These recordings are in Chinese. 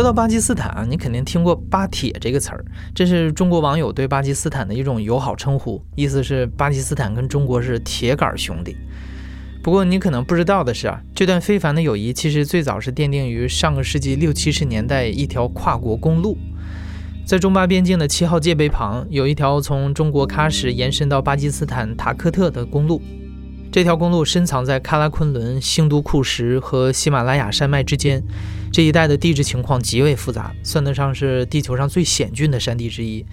说到巴基斯坦啊，你肯定听过“巴铁”这个词儿，这是中国网友对巴基斯坦的一种友好称呼，意思是巴基斯坦跟中国是铁杆兄弟。不过你可能不知道的是啊，这段非凡的友谊其实最早是奠定于上个世纪六七十年代一条跨国公路，在中巴边境的七号界碑旁有一条从中国喀什延伸到巴基斯坦塔克特的公路。这条公路深藏在喀拉昆仑、兴都库什和喜马拉雅山脉之间，这一带的地质情况极为复杂，算得上是地球上最险峻的山地之一。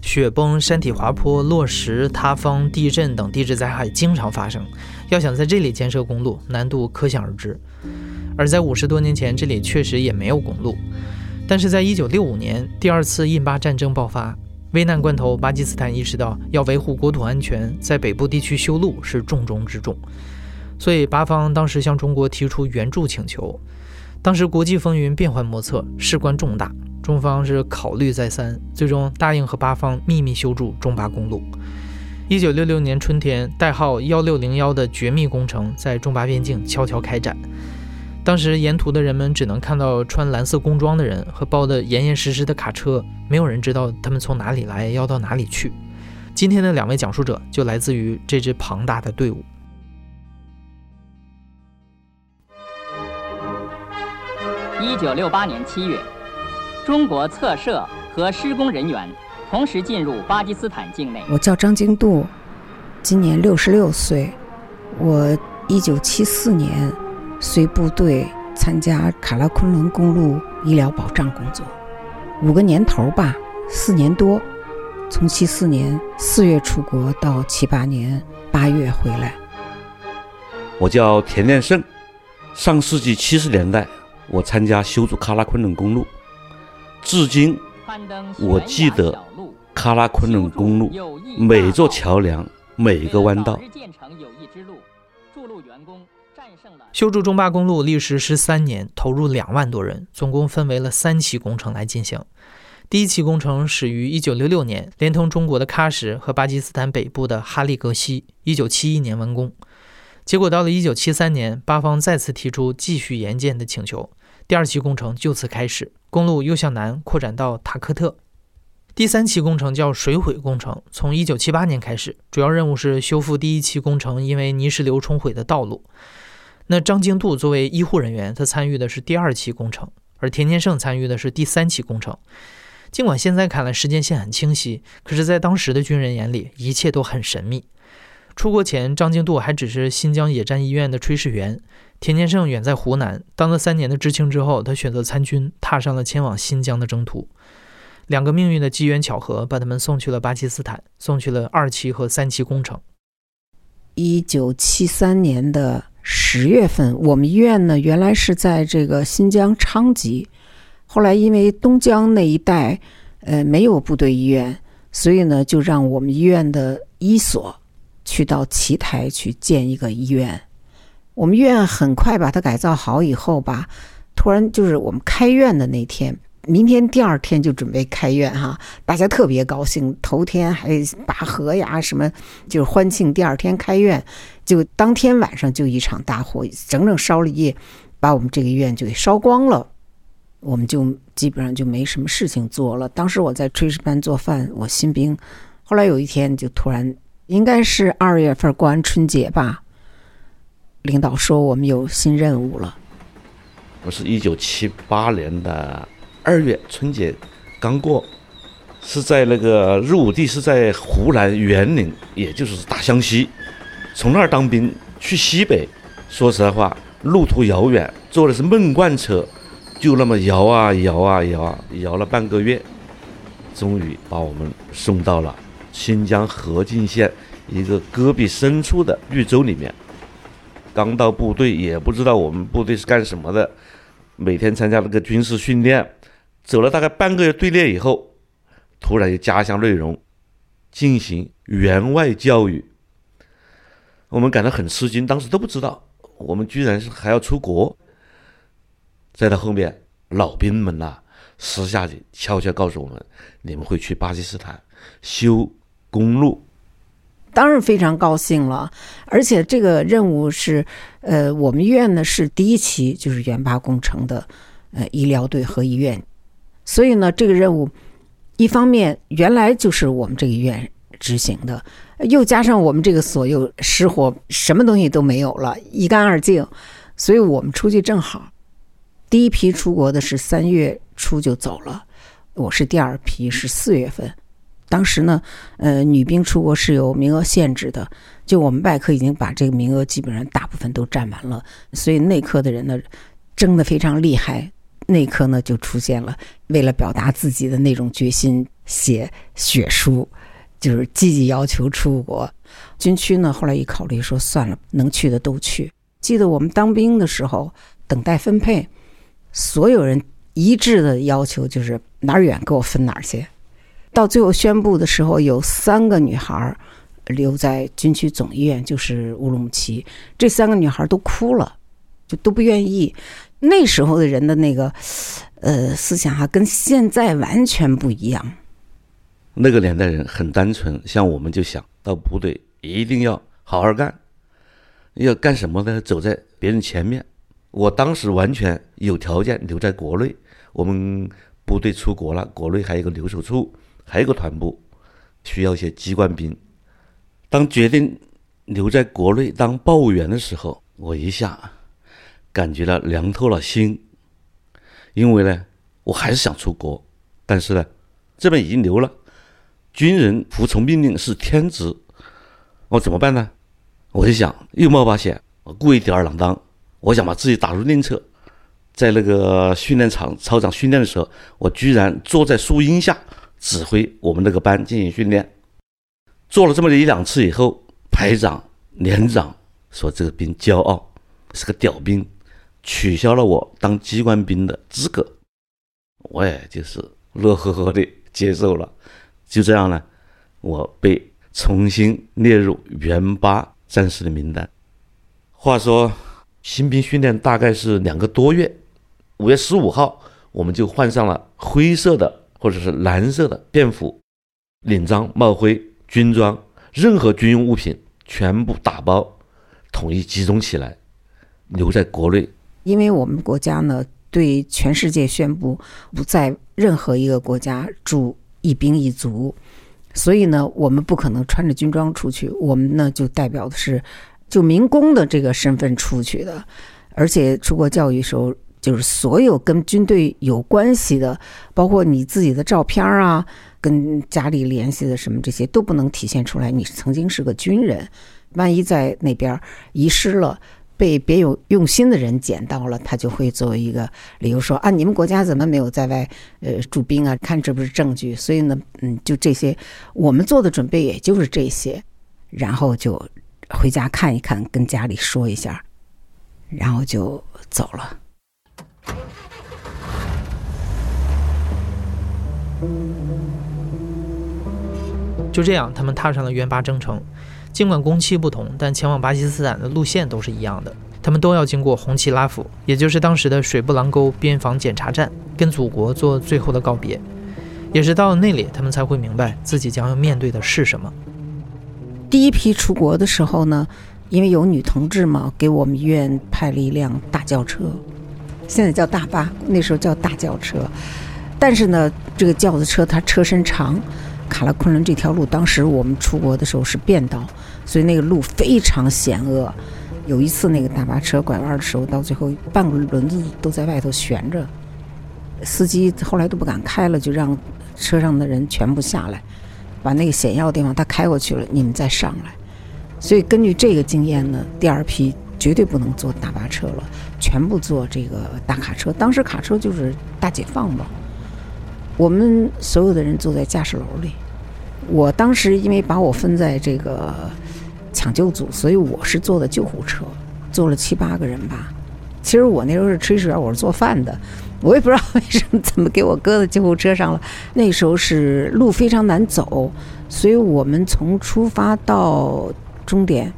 雪崩、山体滑坡、落石、塌方、地震等地质灾害经常发生，要想在这里建设公路，难度可想而知。而在五十多年前，这里确实也没有公路，但是在一九六五年，第二次印巴战争爆发。危难关头，巴基斯坦意识到要维护国土安全，在北部地区修路是重中之重，所以巴方当时向中国提出援助请求。当时国际风云变幻莫测，事关重大，中方是考虑再三，最终答应和巴方秘密修筑中巴公路。一九六六年春天，代号幺六零幺的绝密工程在中巴边境悄悄开展。当时沿途的人们只能看到穿蓝色工装的人和包得严严实实的卡车，没有人知道他们从哪里来，要到哪里去。今天的两位讲述者就来自于这支庞大的队伍。一九六八年七月，中国测设和施工人员同时进入巴基斯坦境内。我叫张京度，今年六十六岁。我一九七四年。随部队参加卡拉昆仑公路医疗保障工作，五个年头吧，四年多，从七四年四月出国到七八年八月回来。我叫田连胜，上世纪七十年代我参加修筑喀拉昆仑公路，至今我记得喀拉昆仑公路每座桥梁、每一个弯道。修筑中巴公路历时十三年，投入两万多人，总共分为了三期工程来进行。第一期工程始于一九六六年，连同中国的喀什和巴基斯坦北部的哈利格西，一九七一年完工。结果到了一九七三年，巴方再次提出继续延建的请求，第二期工程就此开始，公路又向南扩展到塔克特。第三期工程叫水毁工程，从一九七八年开始，主要任务是修复第一期工程因为泥石流冲毁的道路。那张经度作为医护人员，他参与的是第二期工程，而田天胜参与的是第三期工程。尽管现在看来时间线很清晰，可是，在当时的军人眼里，一切都很神秘。出国前，张经度还只是新疆野战医院的炊事员，田天胜远在湖南，当了三年的知青之后，他选择参军，踏上了前往新疆的征途。两个命运的机缘巧合，把他们送去了巴基斯坦，送去了二期和三期工程。一九七三年的。十月份，我们医院呢，原来是在这个新疆昌吉，后来因为东江那一带，呃，没有部队医院，所以呢，就让我们医院的医所去到奇台去建一个医院。我们医院很快把它改造好以后吧，突然就是我们开院的那天。明天第二天就准备开院哈，大家特别高兴。头天还拔河呀，什么就是欢庆第二天开院。就当天晚上就一场大火，整整烧了一夜，把我们这个医院就给烧光了。我们就基本上就没什么事情做了。当时我在炊事班做饭，我新兵。后来有一天就突然，应该是二月份过完春节吧，领导说我们有新任务了。我是一九七八年的。二月春节刚过，是在那个入伍地是在湖南沅陵，也就是大湘西。从那儿当兵去西北，说实在话，路途遥远，坐的是闷罐车，就那么摇啊摇啊摇啊，摇了半个月，终于把我们送到了新疆和静县一个戈壁深处的绿洲里面。刚到部队，也不知道我们部队是干什么的。每天参加那个军事训练，走了大概半个月队列以后，突然有家乡内容进行员外教育，我们感到很吃惊，当时都不知道我们居然是还要出国。再到后面，老兵们呐，私下里悄悄告诉我们，你们会去巴基斯坦修公路。当然非常高兴了，而且这个任务是，呃，我们医院呢是第一期就是援巴工程的，呃，医疗队和医院，所以呢，这个任务一方面原来就是我们这个医院执行的，又加上我们这个所有失火，什么东西都没有了，一干二净，所以我们出去正好。第一批出国的是三月初就走了，我是第二批，是四月份。当时呢，呃，女兵出国是有名额限制的，就我们外科已经把这个名额基本上大部分都占完了，所以内科的人呢争得非常厉害。内科呢就出现了，为了表达自己的那种决心，写血书，就是积极要求出国。军区呢后来一考虑说算了，能去的都去。记得我们当兵的时候，等待分配，所有人一致的要求就是哪儿远给我分哪儿去。到最后宣布的时候，有三个女孩留在军区总医院，就是乌鲁木齐。这三个女孩都哭了，就都不愿意。那时候的人的那个呃思想哈，跟现在完全不一样。那个年代人很单纯，像我们就想到部队一定要好好干，要干什么呢？走在别人前面。我当时完全有条件留在国内。我们部队出国了，国内还有个留守处。还有个团部需要一些机关兵。当决定留在国内当报务员的时候，我一下感觉到凉透了心。因为呢，我还是想出国，但是呢，这边已经留了，军人服从命令是天职，我怎么办呢？我就想又冒把险，我故意吊儿郎当，我想把自己打入另册。在那个训练场操场训练的时候，我居然坐在树荫下。指挥我们那个班进行训练，做了这么一两次以后，排长、连长说这个兵骄傲，是个屌兵，取消了我当机关兵的资格。我也就是乐呵呵的接受了。就这样呢，我被重新列入原八战士的名单。话说，新兵训练大概是两个多月，五月十五号我们就换上了灰色的。或者是蓝色的便服、领章、帽徽、军装，任何军用物品全部打包，统一集中起来，留在国内。因为我们国家呢，对全世界宣布不在任何一个国家驻一兵一卒，所以呢，我们不可能穿着军装出去。我们呢，就代表的是就民工的这个身份出去的，而且出国教育时候。就是所有跟军队有关系的，包括你自己的照片啊，跟家里联系的什么这些都不能体现出来。你曾经是个军人，万一在那边遗失了，被别有用心的人捡到了，他就会作为一个理由说啊，你们国家怎么没有在外呃驻兵啊？看这不是证据。所以呢，嗯，就这些，我们做的准备也就是这些，然后就回家看一看，跟家里说一下，然后就走了。就这样，他们踏上了援巴征程。尽管工期不同，但前往巴基斯坦的路线都是一样的。他们都要经过红旗拉甫，也就是当时的水布廊沟边防检查站，跟祖国做最后的告别。也是到了那里，他们才会明白自己将要面对的是什么。第一批出国的时候呢，因为有女同志嘛，给我们医院派了一辆大轿车。现在叫大巴，那时候叫大轿车，但是呢，这个轿子车它车身长，卡拉昆仑这条路，当时我们出国的时候是便道，所以那个路非常险恶。有一次那个大巴车拐弯的时候，到最后半个轮子都在外头悬着，司机后来都不敢开了，就让车上的人全部下来，把那个险要的地方他开过去了，你们再上来。所以根据这个经验呢，第二批绝对不能坐大巴车了。全部坐这个大卡车，当时卡车就是大解放嘛。我们所有的人坐在驾驶楼里。我当时因为把我分在这个抢救组，所以我是坐的救护车，坐了七八个人吧。其实我那时候是炊事员，我是做饭的，我也不知道为什么怎么给我搁在救护车上了。那时候是路非常难走，所以我们从出发到终点，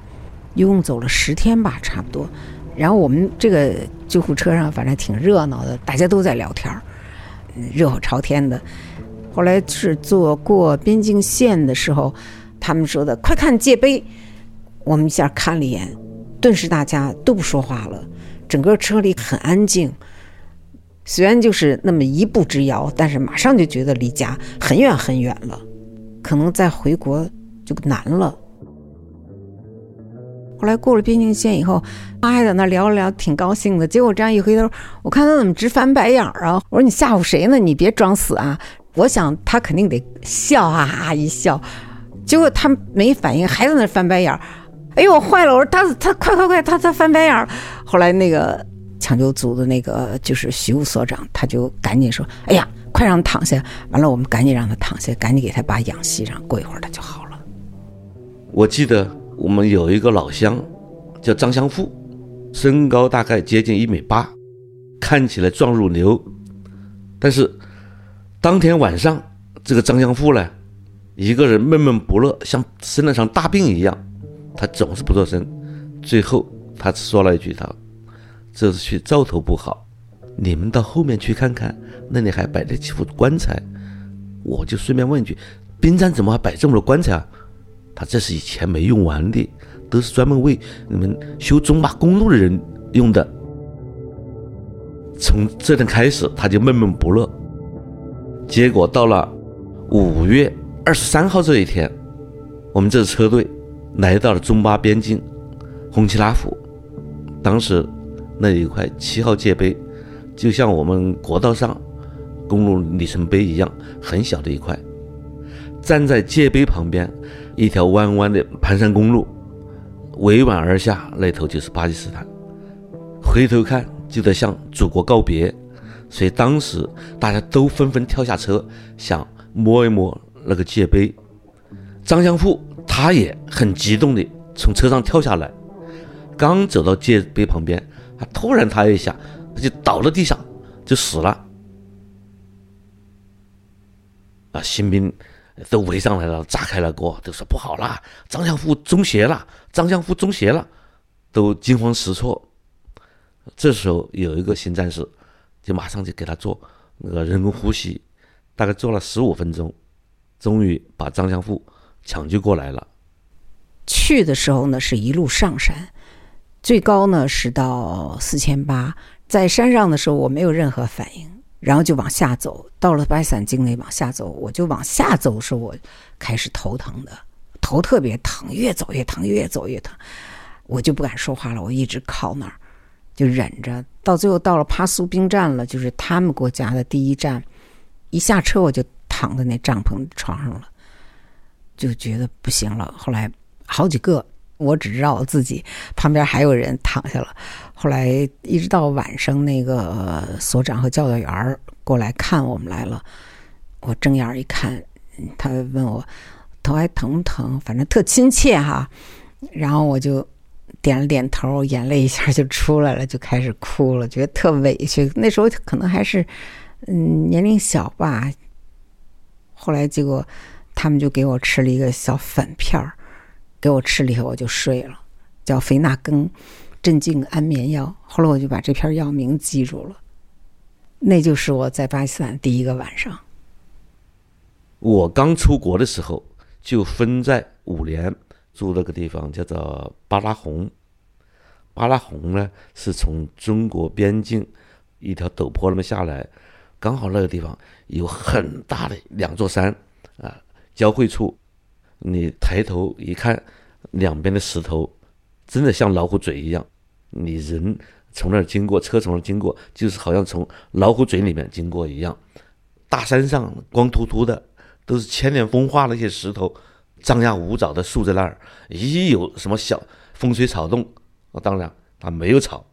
一共走了十天吧，差不多。然后我们这个救护车上反正挺热闹的，大家都在聊天儿，热火朝天的。后来是坐过边境线的时候，他们说的“快看界碑”，我们一下看了一眼，顿时大家都不说话了，整个车里很安静。虽然就是那么一步之遥，但是马上就觉得离家很远很远了，可能再回国就难了。后来过了边境线以后，他还在那聊了聊，挺高兴的。结果这样一回头，我看他怎么直翻白眼儿啊！我说你吓唬谁呢？你别装死啊！我想他肯定得笑啊啊一笑，结果他没反应，还在那翻白眼儿。哎呦，坏了！我说他他快快快，他他翻白眼儿。后来那个抢救组的那个就是徐务所长，他就赶紧说：“哎呀，快让他躺下！”完了，我们赶紧让他躺下，赶紧给他把氧吸上，过一会儿他就好了。我记得我们有一个老乡叫张相富，身高大概接近一米八，看起来壮如牛，但是当天晚上这个张相富呢，一个人闷闷不乐，像生了场大病一样，他总是不做声。最后他只说了一句：“他这次去兆头不好，你们到后面去看看，那里还摆着几副棺材。”我就顺便问一句：“冰山怎么还摆这么多棺材啊？”他这是以前没用完的，都是专门为你们修中巴公路的人用的。从这天开始，他就闷闷不乐。结果到了五月二十三号这一天，我们这支车队来到了中巴边境红旗拉府。当时那一块七号界碑，就像我们国道上公路里程碑一样，很小的一块。站在界碑旁边，一条弯弯的盘山公路，委婉而下，那头就是巴基斯坦。回头看，就得向祖国告别。所以当时大家都纷纷跳下车，想摸一摸那个界碑。张相富他也很激动地从车上跳下来，刚走到界碑旁边，他突然他一下，他就倒在地上，就死了。啊，新兵都围上来了，炸开了锅，都说不好啦，张相富中邪了，张相富中邪了，都惊慌失措。这时候有一个新战士。就马上就给他做那个人工呼吸，大概做了十五分钟，终于把张相富抢救过来了。去的时候呢，是一路上山，最高呢是到四千八。在山上的时候，我没有任何反应，然后就往下走，到了白伞境内往下走，我就往下走的时候，我开始头疼的，头特别疼，越走越疼，越走越疼，我就不敢说话了，我一直靠那儿。就忍着，到最后到了帕苏兵站了，就是他们国家的第一站。一下车我就躺在那帐篷床上了，就觉得不行了。后来好几个，我只知道我自己旁边还有人躺下了。后来一直到晚上，那个所长和教导员过来看我们来了。我睁眼一看，他问我头还疼不疼，反正特亲切哈。然后我就。点了点头，眼泪一下就出来了，就开始哭了，觉得特委屈。那时候可能还是，嗯，年龄小吧。后来结果，他们就给我吃了一个小粉片儿，给我吃了以后我就睡了，叫肥那根镇静安眠药。后来我就把这片药名记住了。那就是我在巴基斯坦第一个晚上。我刚出国的时候就分在五连。住那个地方叫做巴拉红，巴拉红呢是从中国边境一条陡坡那么下来，刚好那个地方有很大的两座山啊交汇处，你抬头一看，两边的石头真的像老虎嘴一样，你人从那儿经过，车从那儿经过，就是好像从老虎嘴里面经过一样。大山上光秃秃的，都是千年风化那些石头。张牙舞爪的竖在那儿，一有什么小风吹草动，啊，当然它没有草，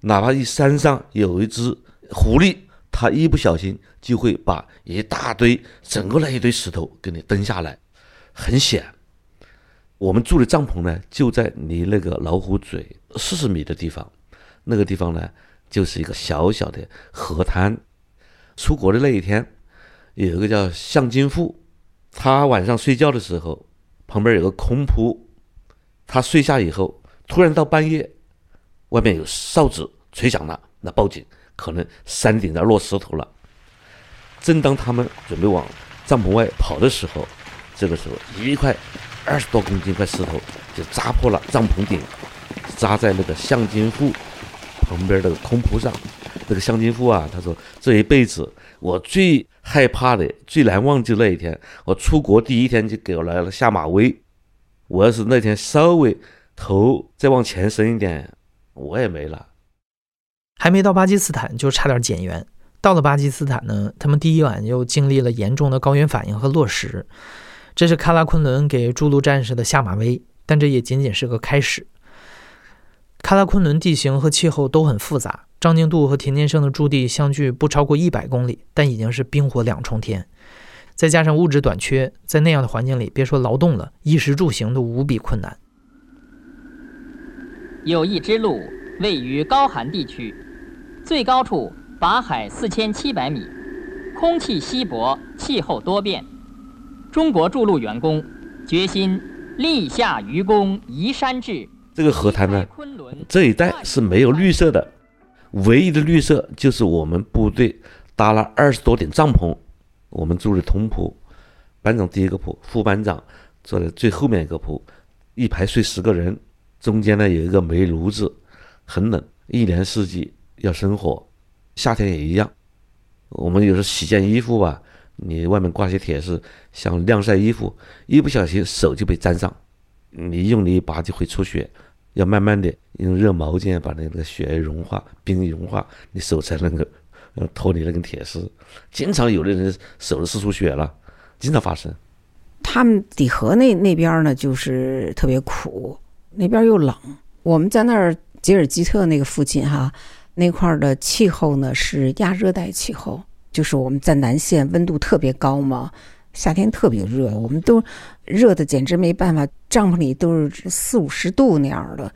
哪怕一山上有一只狐狸，它一不小心就会把一大堆整个那一堆石头给你蹬下来，很险。我们住的帐篷呢，就在离那个老虎嘴四十米的地方，那个地方呢，就是一个小小的河滩。出国的那一天，有一个叫向金富，他晚上睡觉的时候，旁边有个空铺，他睡下以后，突然到半夜，外面有哨子吹响了，那报警，可能山顶上落石头了。正当他们准备往帐篷外跑的时候，这个时候一块二十多公斤块石头就砸破了帐篷顶，砸在那个向金富旁边的空铺上。这个向金富啊，他说这一辈子我最害怕的、最难忘记那一天，我出国第一天就给我来了下马威。我要是那天稍微头再往前伸一点，我也没了。还没到巴基斯坦就差点减员。到了巴基斯坦呢，他们第一晚又经历了严重的高原反应和落石，这是喀拉昆仑给筑路战士的下马威，但这也仅仅是个开始。喀拉昆仑地形和气候都很复杂，张宁度和田天生的驻地相距不超过一百公里，但已经是冰火两重天，再加上物质短缺，在那样的环境里，别说劳动了，衣食住行都无比困难。有一支路位于高寒地区，最高处。法海四千七百米，空气稀薄，气候多变。中国筑路员工决心立下愚公移山志。这个河滩呢，这一带是没有绿色的，唯一的绿色就是我们部队搭了二十多顶帐篷，我们住的通铺，班长第一个铺，副班长坐在最后面一个铺，一排睡十个人，中间呢有一个煤炉子，很冷，一年四季要生火。夏天也一样，我们有时候洗件衣服吧，你外面挂些铁丝，想晾晒衣服，一不小心手就被粘上，你用力一拔就会出血，要慢慢的用热毛巾把那个血融化，冰融化，你手才能够脱离那根铁丝。经常有的人手都撕出血了，经常发生。他们底河那那边呢，就是特别苦，那边又冷。我们在那儿吉尔吉特那个附近哈。那块的气候呢是亚热带气候，就是我们在南线温度特别高嘛，夏天特别热，我们都热的简直没办法，帐篷里都是四五十度那样的。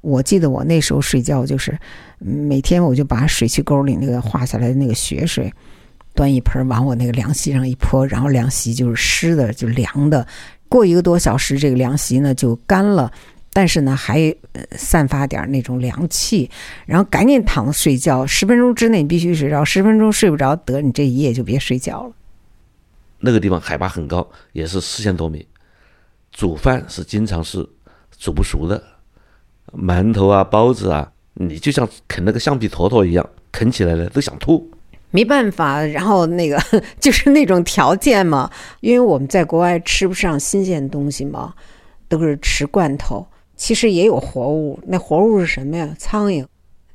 我记得我那时候睡觉就是每天我就把水渠沟里那个化下来的那个雪水端一盆往我那个凉席上一泼，然后凉席就是湿的，就凉的。过一个多小时，这个凉席呢就干了。但是呢，还散发点那种凉气，然后赶紧躺着睡觉。十分钟之内必须睡着，十分钟睡不着，得你这一夜就别睡觉了。那个地方海拔很高，也是四千多米，煮饭是经常是煮不熟的，馒头啊、包子啊，你就像啃那个橡皮坨坨一样，啃起来了都想吐。没办法，然后那个 就是那种条件嘛，因为我们在国外吃不上新鲜东西嘛，都是吃罐头。其实也有活物，那活物是什么呀？苍蝇，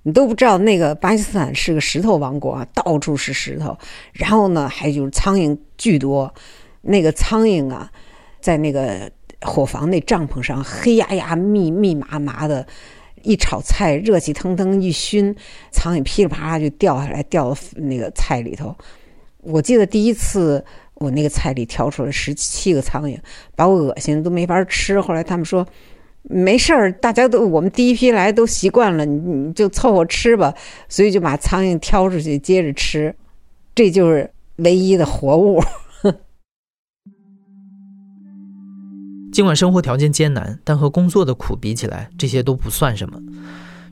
你都不知道那个巴基斯坦是个石头王国啊，到处是石头，然后呢，还就是苍蝇巨多。那个苍蝇啊，在那个伙房那帐篷上，黑压压、密密麻麻的，一炒菜，热气腾腾一熏，苍蝇噼里啪啦就掉下来，掉到那个菜里头。我记得第一次我那个菜里挑出来十七个苍蝇，把我恶心的都没法吃。后来他们说。没事儿，大家都我们第一批来都习惯了，你你就凑合吃吧。所以就把苍蝇挑出去接着吃，这就是唯一的活物。尽管生活条件艰难，但和工作的苦比起来，这些都不算什么。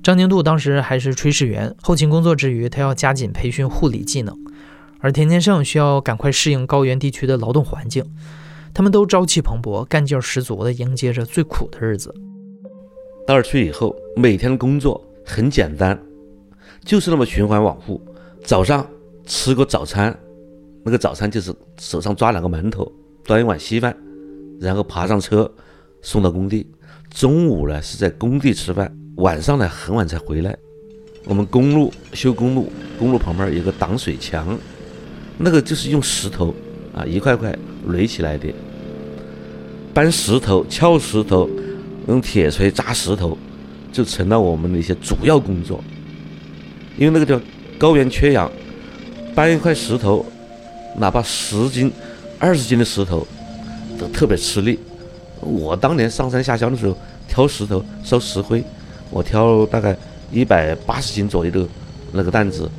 张宁度当时还是炊事员，后勤工作之余，他要加紧培训护理技能，而田天胜需要赶快适应高原地区的劳动环境。他们都朝气蓬勃、干劲十足地迎接着最苦的日子。到那去以后，每天的工作很简单，就是那么循环往复。早上吃个早餐，那个早餐就是手上抓两个馒头，端一碗稀饭，然后爬上车送到工地。中午呢是在工地吃饭，晚上呢很晚才回来。我们公路修公路，公路旁边有个挡水墙，那个就是用石头啊一块块垒起来的。搬石头、撬石头，用铁锤砸石头，就成了我们的一些主要工作。因为那个叫高原缺氧，搬一块石头，哪怕十斤、二十斤的石头，都特别吃力。我当年上山下乡的时候，挑石头烧石灰，我挑大概一百八十斤左右的那个担子，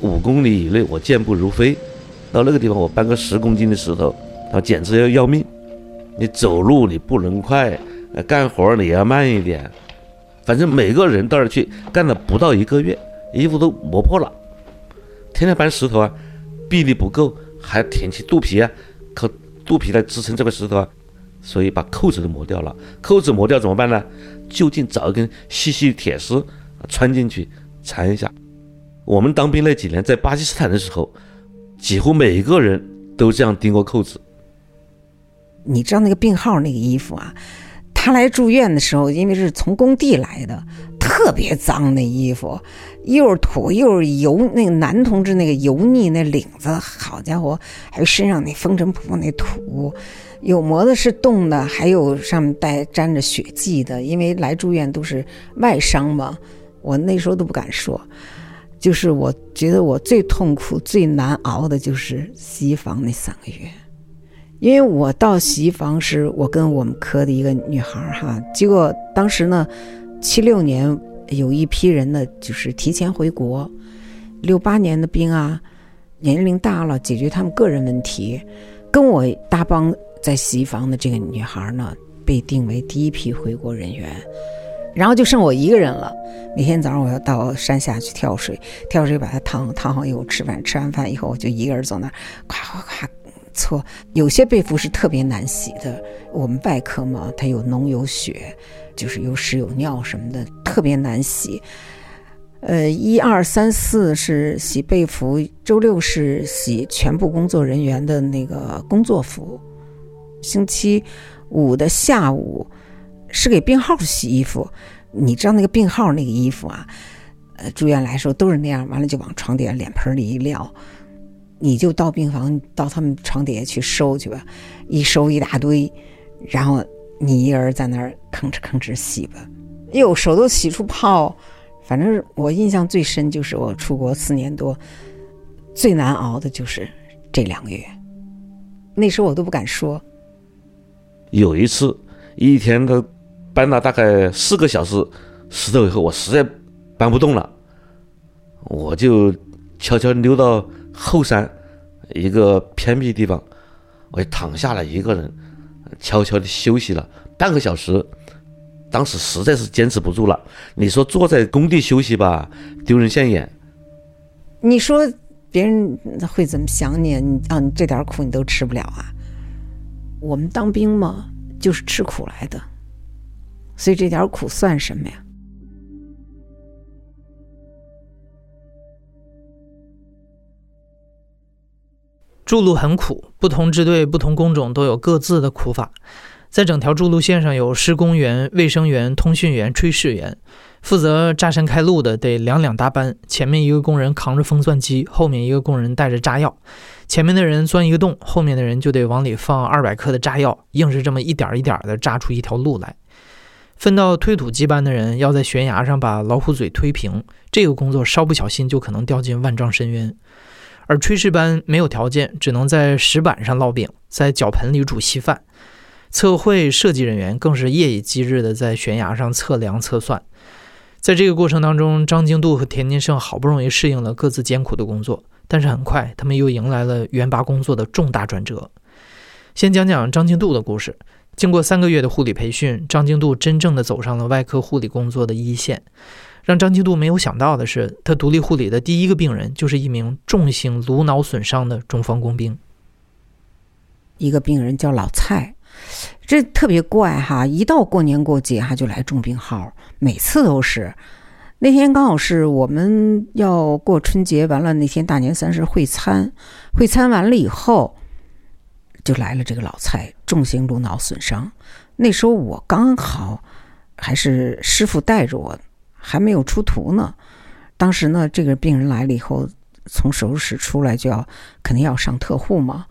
五公里以内我健步如飞，到那个地方我搬个十公斤的石头，啊，简直要要命。你走路你不能快，呃，干活你要慢一点。反正每个人到那去干了不到一个月，衣服都磨破了。天天搬石头啊，臂力不够，还挺起肚皮啊，靠肚皮来支撑这块石头啊，所以把扣子都磨掉了。扣子磨掉怎么办呢？就近找一根细细的铁丝，穿进去缠一下。我们当兵那几年在巴基斯坦的时候，几乎每一个人都这样钉过扣子。你知道那个病号那个衣服啊？他来住院的时候，因为是从工地来的，特别脏那衣服，又是土又是油。那个男同志那个油腻那领子，好家伙，还有身上那风尘仆仆那土，有磨的是冻的，还有上面带沾着血迹的。因为来住院都是外伤嘛，我那时候都不敢说。就是我觉得我最痛苦、最难熬的就是洗衣房那三个月。因为我到洗衣房时我跟我们科的一个女孩哈，结果当时呢，七六年有一批人呢就是提前回国，六八年的兵啊，年龄大了，解决他们个人问题，跟我搭帮在洗衣房的这个女孩呢，被定为第一批回国人员，然后就剩我一个人了。每天早上我要到山下去跳水，跳水把它烫烫好以后吃饭，吃完饭以后我就一个人走那儿，咵咵咵。错，有些被服是特别难洗的。我们外科嘛，它有脓有血，就是有屎有尿什么的，特别难洗。呃，一二三四是洗被服，周六是洗全部工作人员的那个工作服。星期五的下午是给病号洗衣服。你知道那个病号那个衣服啊？呃，住院来的时候都是那样，完了就往床底下脸盆里一撂。你就到病房，到他们床底下去收去吧，一收一大堆，然后你一人在那儿吭哧吭哧洗吧。哎呦，手都洗出泡。反正我印象最深就是我出国四年多，最难熬的就是这两个月。那时候我都不敢说。有一次，一天他搬了大概四个小时石头以后，我实在搬不动了，我就悄悄溜到。后山一个偏僻地方，我就躺下来一个人，悄悄地休息了半个小时。当时实在是坚持不住了。你说坐在工地休息吧，丢人现眼。你说别人会怎么想你？你啊，你这点苦你都吃不了啊？我们当兵嘛，就是吃苦来的，所以这点苦算什么呀？筑路很苦，不同支队、不同工种都有各自的苦法。在整条筑路线上，有施工员、卫生员、通讯员、炊事员，负责炸山开路的得两两搭班。前面一个工人扛着封钻机，后面一个工人带着炸药。前面的人钻一个洞，后面的人就得往里放二百克的炸药，硬是这么一点一点的炸出一条路来。分到推土机班的人要在悬崖上把老虎嘴推平，这个工作稍不小心就可能掉进万丈深渊。而炊事班没有条件，只能在石板上烙饼，在脚盆里煮稀饭。测绘设计人员更是夜以继日地在悬崖上测量测算。在这个过程当中，张京度和田金胜好不容易适应了各自艰苦的工作，但是很快他们又迎来了援拔工作的重大转折。先讲讲张京度的故事。经过三个月的护理培训，张京度真正的走上了外科护理工作的一线。让张京度没有想到的是，他独立护理的第一个病人就是一名重型颅脑损伤的中方工兵。一个病人叫老蔡，这特别怪哈！一到过年过节，他就来重病号，每次都是。那天刚好是我们要过春节，完了那天大年三十会餐，会餐完了以后，就来了这个老蔡，重型颅脑损伤。那时候我刚好还是师傅带着我。还没有出图呢，当时呢，这个病人来了以后，从手术室出来就要肯定要上特护嘛。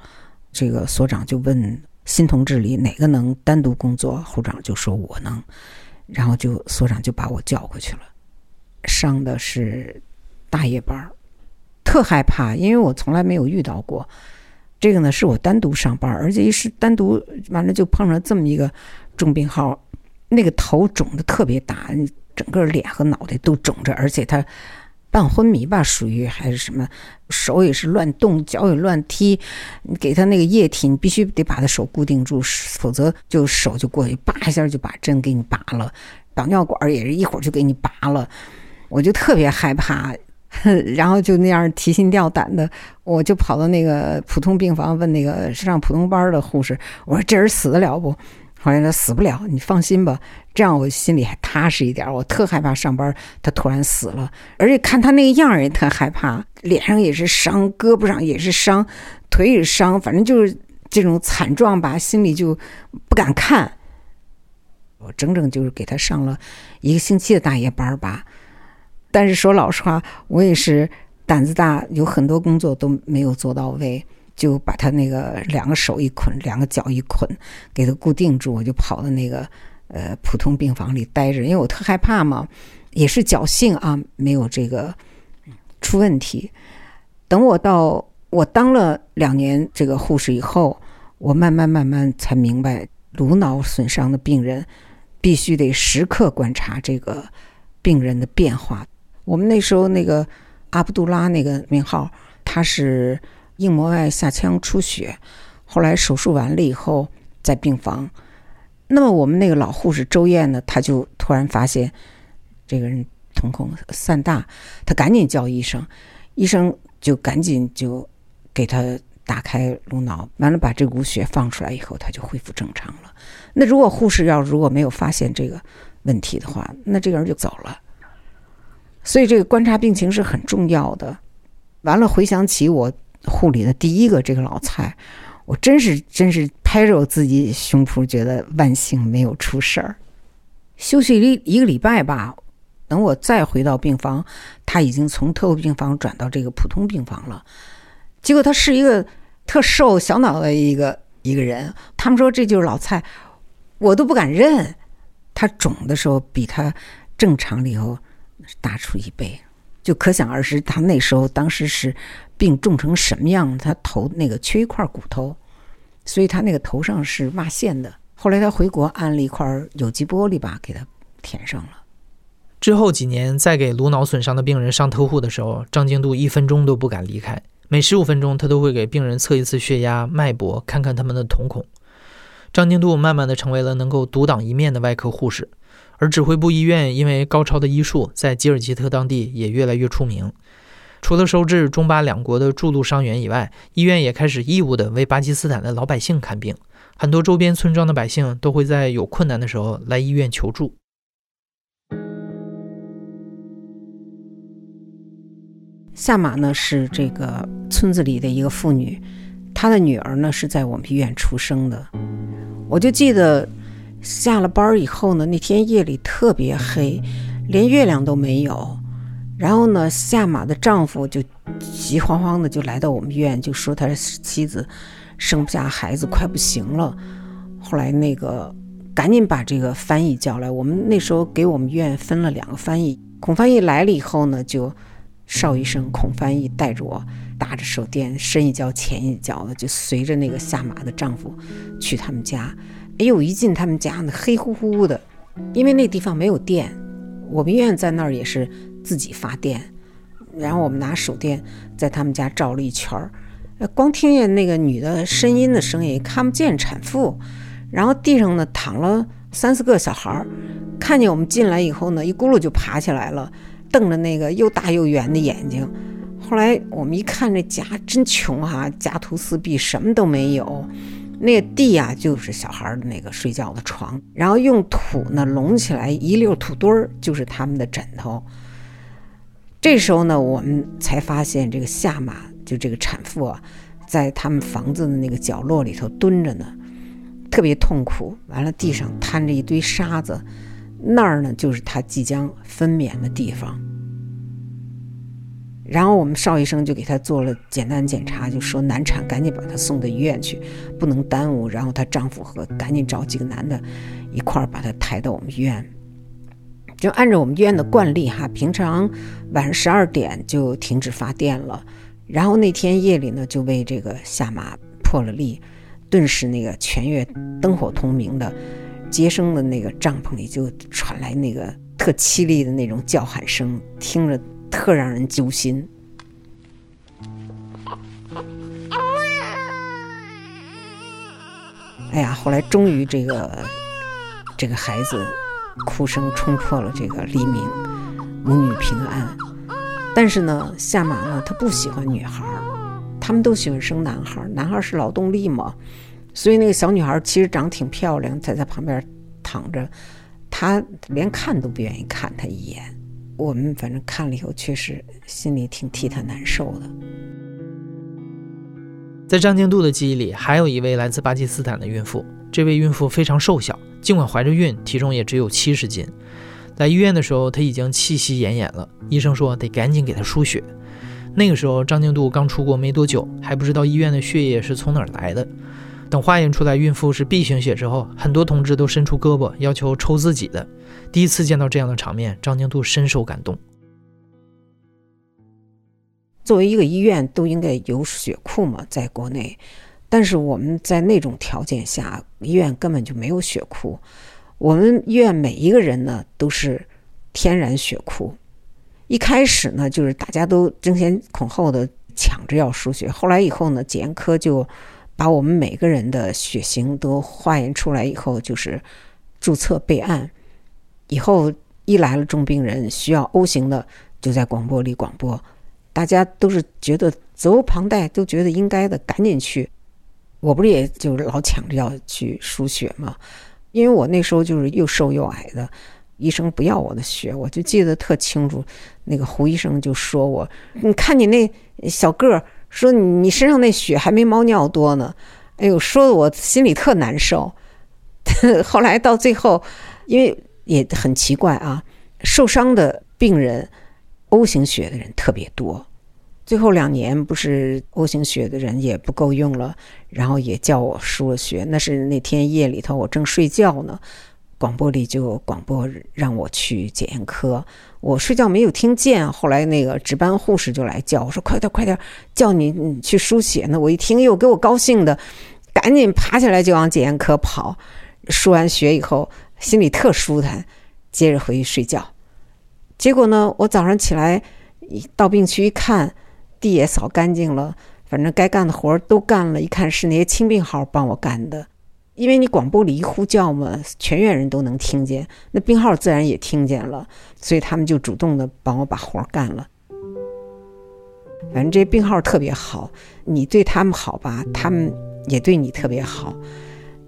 这个所长就问新同志里哪个能单独工作，护长就说我能，然后就所长就把我叫过去了。上的是大夜班，特害怕，因为我从来没有遇到过。这个呢是我单独上班，而且一是单独完了就碰上这么一个重病号，那个头肿的特别大。整个脸和脑袋都肿着，而且他半昏迷吧，属于还是什么，手也是乱动，脚也乱踢。你给他那个液体，你必须得把他手固定住，否则就手就过去，叭一下就把针给你拔了。导尿管也是一会儿就给你拔了，我就特别害怕，然后就那样提心吊胆的，我就跑到那个普通病房问那个上普通班的护士，我说这人死得了不？好像他死不了，你放心吧，这样我心里还踏实一点。我特害怕上班他突然死了，而且看他那个样儿也特害怕，脸上也是伤，胳膊上也是伤，腿也是伤，反正就是这种惨状吧，心里就不敢看。我整整就是给他上了一个星期的大夜班吧，但是说老实话，我也是胆子大，有很多工作都没有做到位。就把他那个两个手一捆，两个脚一捆，给他固定住。我就跑到那个呃普通病房里待着，因为我特害怕嘛，也是侥幸啊，没有这个出问题。等我到我当了两年这个护士以后，我慢慢慢慢才明白，颅脑损伤的病人必须得时刻观察这个病人的变化。我们那时候那个阿卜杜拉那个名号，他是。硬膜外下腔出血，后来手术完了以后在病房。那么我们那个老护士周燕呢，她就突然发现这个人瞳孔散大，她赶紧叫医生，医生就赶紧就给他打开颅脑，完了把这股血放出来以后，他就恢复正常了。那如果护士要如果没有发现这个问题的话，那这个人就走了。所以这个观察病情是很重要的。完了，回想起我。护理的第一个这个老蔡，我真是真是拍着我自己胸脯，觉得万幸没有出事儿。休息一一个礼拜吧，等我再回到病房，他已经从特护病房转到这个普通病房了。结果他是一个特瘦小脑袋一个一个人，他们说这就是老蔡，我都不敢认。他肿的时候比他正常了以后大出一倍，就可想而知，他那时候当时是。病重成什么样？他头那个缺一块骨头，所以他那个头上是挖线的。后来他回国安了一块有机玻璃吧，给他填上了。之后几年再给颅脑损伤的病人上特护的时候，张京度一分钟都不敢离开。每十五分钟，他都会给病人测一次血压、脉搏，看看他们的瞳孔。张京度慢慢的成为了能够独当一面的外科护士，而指挥部医院因为高超的医术，在吉尔吉特当地也越来越出名。除了收治中巴两国的筑路伤员以外，医院也开始义务的为巴基斯坦的老百姓看病。很多周边村庄的百姓都会在有困难的时候来医院求助。夏玛呢是这个村子里的一个妇女，她的女儿呢是在我们医院出生的。我就记得下了班以后呢，那天夜里特别黑，连月亮都没有。然后呢，下马的丈夫就急慌慌的就来到我们医院，就说他妻子生不下孩子，快不行了。后来那个赶紧把这个翻译叫来，我们那时候给我们医院分了两个翻译。孔翻译来了以后呢，就邵医生、孔翻译带着我打着手电，深一脚浅一脚的，就随着那个下马的丈夫去他们家。哎呦，一进他们家呢，黑乎乎的，因为那地方没有电。我们医院在那儿也是。自己发电，然后我们拿手电在他们家照了一圈儿，光听见那个女的呻吟的声音，看不见产妇。然后地上呢躺了三四个小孩儿，看见我们进来以后呢，一咕噜就爬起来了，瞪着那个又大又圆的眼睛。后来我们一看，这家真穷哈，家徒四壁，什么都没有。那个地呀，就是小孩的那个睡觉的床，然后用土呢隆起来一溜土堆儿，就是他们的枕头。这时候呢，我们才发现这个下马，就这个产妇啊，在他们房子的那个角落里头蹲着呢，特别痛苦。完了，地上摊着一堆沙子，那儿呢就是她即将分娩的地方。然后我们邵医生就给她做了简单检查，就说难产，赶紧把她送到医院去，不能耽误。然后她丈夫和赶紧找几个男的，一块儿把她抬到我们医院。就按照我们医院的惯例哈，平常晚上十二点就停止发电了。然后那天夜里呢，就为这个下马破了例，顿时那个全院灯火通明的，接生的那个帐篷里就传来那个特凄厉的那种叫喊声，听着特让人揪心。哎呀，后来终于这个这个孩子哭声冲破了这个黎明，母女平安。但是呢，夏玛呢，他不喜欢女孩儿，他们都喜欢生男孩，男孩是劳动力嘛。所以那个小女孩其实长挺漂亮，在在旁边躺着，他连看都不愿意看她一眼。我们反正看了以后，确实心里挺替她难受的。在张静度的记忆里，还有一位来自巴基斯坦的孕妇。这位孕妇非常瘦小，尽管怀着孕，体重也只有七十斤。来医院的时候，她已经气息奄奄了。医生说得赶紧给她输血。那个时候，张静度刚出国没多久，还不知道医院的血液是从哪儿来的。等化验出来孕妇是 B 型血之后，很多同志都伸出胳膊要求抽自己的。第一次见到这样的场面，张静度深受感动。作为一个医院，都应该有血库嘛，在国内，但是我们在那种条件下，医院根本就没有血库。我们医院每一个人呢都是天然血库。一开始呢，就是大家都争先恐后的抢着要输血，后来以后呢，检验科就把我们每个人的血型都化验出来以后，就是注册备案。以后一来了重病人需要 O 型的，就在广播里广播。大家都是觉得责无旁贷，都觉得应该的，赶紧去。我不是也就老抢着要去输血吗？因为我那时候就是又瘦又矮的，医生不要我的血，我就记得特清楚。那个胡医生就说我：“你看你那小个儿，说你身上那血还没猫尿多呢。”哎呦，说的我心里特难受。后来到最后，因为也很奇怪啊，受伤的病人。O 型血的人特别多，最后两年不是 O 型血的人也不够用了，然后也叫我输了血。那是那天夜里头，我正睡觉呢，广播里就广播让我去检验科。我睡觉没有听见，后来那个值班护士就来叫我说：“快点快点，叫你去输血呢。”我一听又给我高兴的，赶紧爬起来就往检验科跑。输完血以后，心里特舒坦，接着回去睡觉。结果呢？我早上起来到病区一看，地也扫干净了，反正该干的活都干了。一看是那些亲病号帮我干的，因为你广播里一呼叫嘛，全院人都能听见，那病号自然也听见了，所以他们就主动的帮我把活干了。反正这病号特别好，你对他们好吧，他们也对你特别好，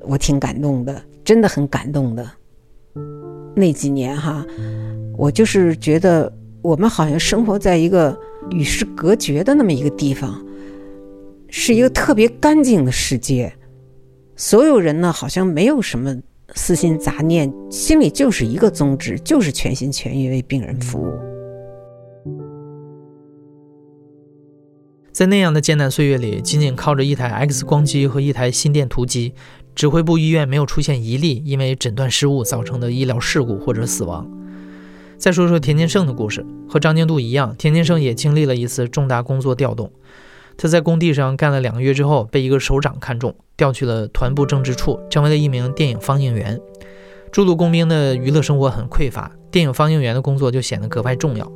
我挺感动的，真的很感动的。那几年哈。我就是觉得，我们好像生活在一个与世隔绝的那么一个地方，是一个特别干净的世界。所有人呢，好像没有什么私心杂念，心里就是一个宗旨，就是全心全意为病人服务。在那样的艰难岁月里，仅仅靠着一台 X 光机和一台心电图机，指挥部医院没有出现一例因为诊断失误造成的医疗事故或者死亡。再说说田金胜的故事，和张静度一样，田金胜也经历了一次重大工作调动。他在工地上干了两个月之后，被一个首长看中，调去了团部政治处，成为了一名电影放映员。驻鲁工兵的娱乐生活很匮乏，电影放映员的工作就显得格外重要。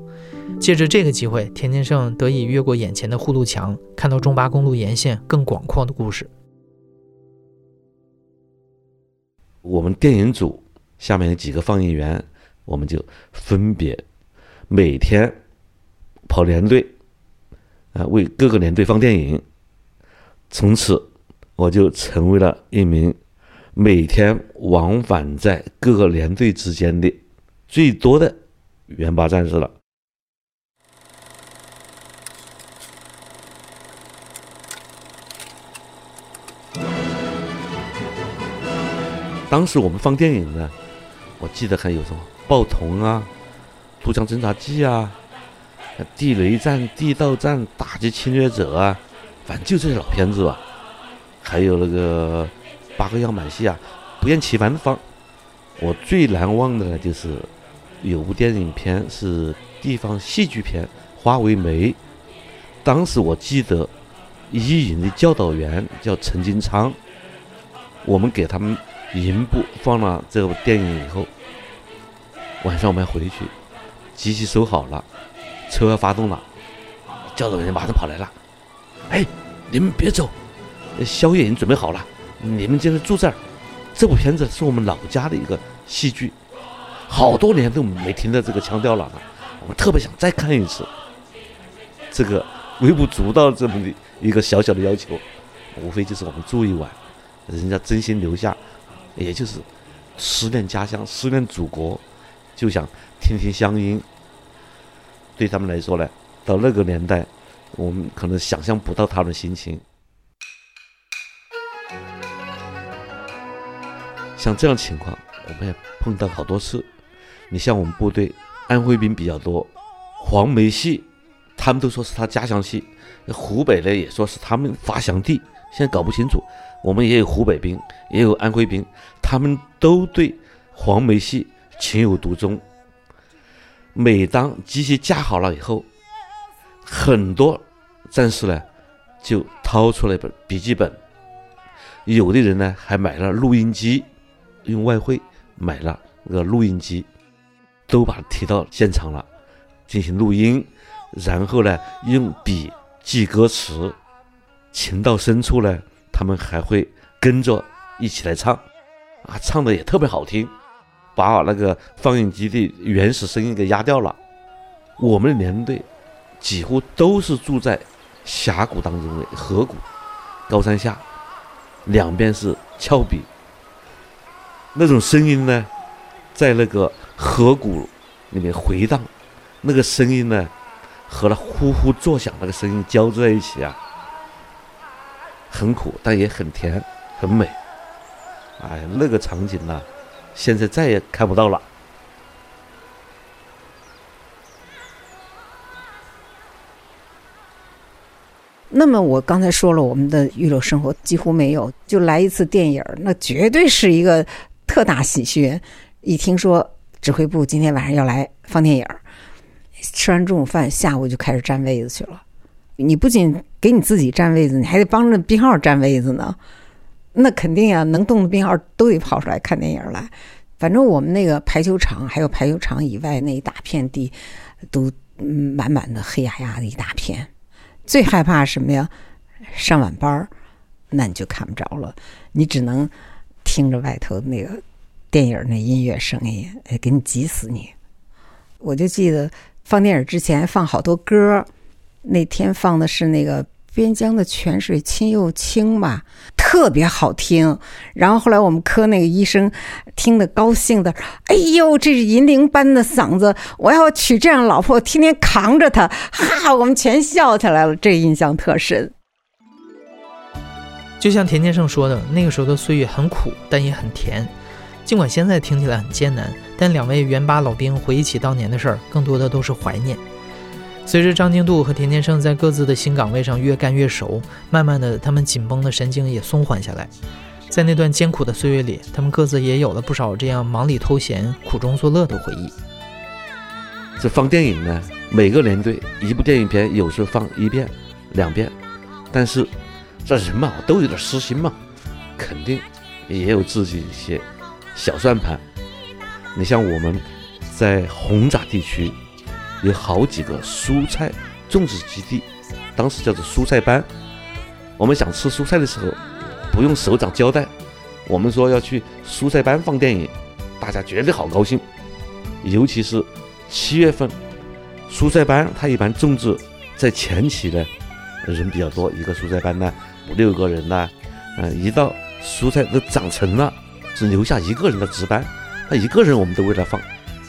借着这个机会，田金胜得以越过眼前的护路墙，看到中巴公路沿线更广阔的故事。我们电影组下面有几个放映员。我们就分别每天跑连队，啊，为各个连队放电影。从此，我就成为了一名每天往返在各个连队之间的最多的援巴战士了。当时我们放电影呢，我记得还有什么？报童啊，渡江侦察记啊，地雷战、地道战、打击侵略者啊，反正就这些老片子吧。还有那个八个样板戏啊，不厌其烦的放。我最难忘的呢，就是有部电影片是地方戏剧片《花为媒》。当时我记得一营的教导员叫陈金昌，我们给他们营部放了这部电影以后。晚上我们要回去，机器收好了，车发动了，叫的人马上跑来了。哎，你们别走，宵夜已经准备好了，你们就是住这儿。这部片子是我们老家的一个戏剧，好多年都没听到这个腔调了，我们特别想再看一次。这个微不足道这么的一个小小的要求，无非就是我们住一晚，人家真心留下，也就是思念家乡、思念祖国，就想听听乡音。对他们来说呢，到那个年代，我们可能想象不到他们的心情。像这样情况，我们也碰到好多次。你像我们部队，安徽兵比较多，黄梅戏，他们都说是他家乡戏；湖北呢，也说是他们发祥地。现在搞不清楚。我们也有湖北兵，也有安徽兵，他们都对黄梅戏情有独钟。每当机器架好了以后，很多战士呢就掏出了一本笔记本，有的人呢还买了录音机。用外汇买了那个录音机，都把它提到现场了，进行录音，然后呢用笔记歌词，情到深处呢，他们还会跟着一起来唱，啊，唱的也特别好听，把那个放映机的原始声音给压掉了。我们的连队几乎都是住在峡谷当中的河谷，高山下，两边是峭壁。那种声音呢，在那个河谷里面回荡，那个声音呢，和那呼呼作响那个声音交织在一起啊，很苦，但也很甜，很美。哎，那个场景呢，现在再也看不到了。那么我刚才说了，我们的娱乐生活几乎没有，就来一次电影，那绝对是一个。特大喜讯！一听说指挥部今天晚上要来放电影吃完中午饭，下午就开始占位子去了。你不仅给你自己占位子，你还得帮着病号占位子呢。那肯定呀，能动的病号都得跑出来看电影来。反正我们那个排球场，还有排球场以外那一大片地，都满满的黑压压的一大片。最害怕什么呀？上晚班那你就看不着了，你只能。听着外头那个电影那音乐声音，给你急死你！我就记得放电影之前放好多歌，那天放的是那个边疆的泉水清又清吧，特别好听。然后后来我们科那个医生听得高兴的，哎呦，这是银铃般的嗓子，我要娶这样老婆，天天扛着她，哈，我们全笑起来了，这印象特深。就像田建胜说的，那个时候的岁月很苦，但也很甜。尽管现在听起来很艰难，但两位元八老兵回忆起当年的事儿，更多的都是怀念。随着张经度和田建胜在各自的新岗位上越干越熟，慢慢的，他们紧绷的神经也松缓下来。在那段艰苦的岁月里，他们各自也有了不少这样忙里偷闲、苦中作乐的回忆。这放电影呢，每个连队一部电影片，有时放一遍、两遍，但是。这人嘛，都有点私心嘛，肯定也有自己一些小算盘。你像我们在轰炸地区有好几个蔬菜种植基地，当时叫做蔬菜班。我们想吃蔬菜的时候，不用首长交代，我们说要去蔬菜班放电影，大家绝对好高兴。尤其是七月份，蔬菜班它一般种植在前期呢，人比较多，一个蔬菜班呢。五六个人呢，嗯，一到蔬菜都长成了，只留下一个人的值班，他一个人我们都为他放，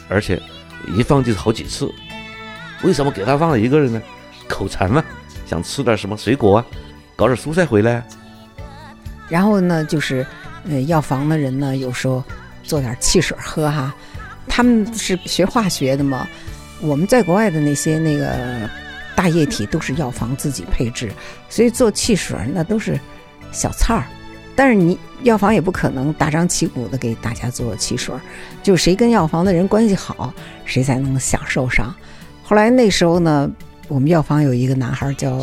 而且一放就是好几次。为什么给他放了一个人呢？口馋了，想吃点什么水果啊，搞点蔬菜回来。啊然后呢，就是呃，药房的人呢，有时候做点汽水喝哈。他们是学化学的嘛，我们在国外的那些那个。大液体都是药房自己配置，所以做汽水那都是小菜儿。但是你药房也不可能大张旗鼓的给大家做汽水，就谁跟药房的人关系好，谁才能享受上。后来那时候呢，我们药房有一个男孩叫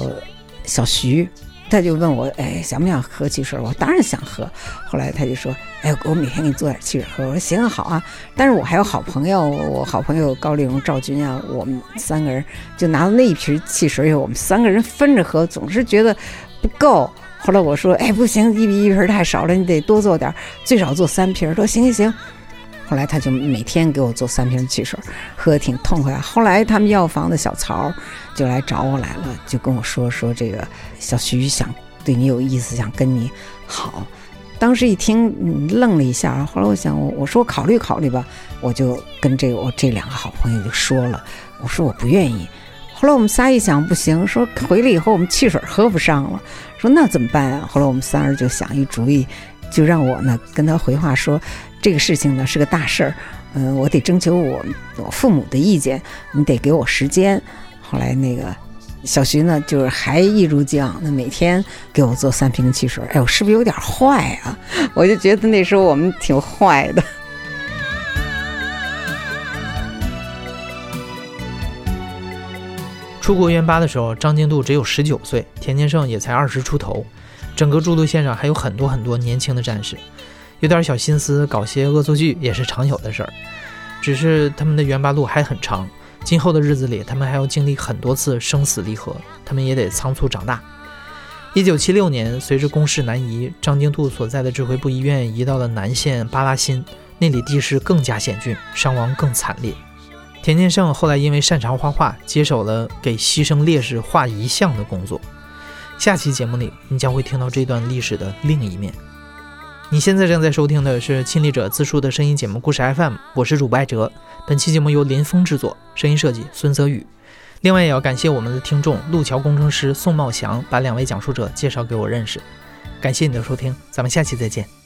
小徐，他就问我，哎，想不想喝汽水？我当然想喝。后来他就说，哎，我每天给你做点汽水喝。我说行，好啊。但是我还有好朋友，我好朋友高丽荣、赵军啊，我们三个人就拿了那一瓶汽水以后，我们三个人分着喝，总是觉得不够。后来我说，哎，不行，一一瓶太少了，你得多做点，最少做三瓶。说行行行。后来他就每天给我做三瓶汽水，喝挺痛快。后来他们药房的小曹就来找我来了，就跟我说说这个小徐想对你有意思，想跟你好。当时一听愣了一下，后来我想，我说考虑考虑吧。我就跟这个我这两个好朋友就说了，我说我不愿意。后来我们仨一想不行，说回来以后我们汽水喝不上了，说那怎么办啊？后来我们三人就想一主意，就让我呢跟他回话说。这个事情呢是个大事儿，嗯，我得征求我我父母的意见，你得给我时间。后来那个小徐呢，就是还一如既往的每天给我做三瓶汽水。哎，我是不是有点坏啊？我就觉得那时候我们挺坏的。出国援巴的时候，张经度只有十九岁，田建胜也才二十出头，整个驻都线上还有很多很多年轻的战士。有点小心思，搞些恶作剧也是常有的事儿。只是他们的援巴路还很长，今后的日子里，他们还要经历很多次生死离合，他们也得仓促长大。一九七六年，随着攻势南移，张经度所在的指挥部医院移到了南线巴拉新，那里地势更加险峻，伤亡更惨烈。田建胜后来因为擅长画画，接手了给牺牲烈士画遗像的工作。下期节目里，你将会听到这段历史的另一面。你现在正在收听的是亲历者自述的声音节目《故事 FM》，我是主播艾哲。本期节目由林峰制作，声音设计孙泽宇。另外，也要感谢我们的听众路桥工程师宋茂祥，把两位讲述者介绍给我认识。感谢你的收听，咱们下期再见。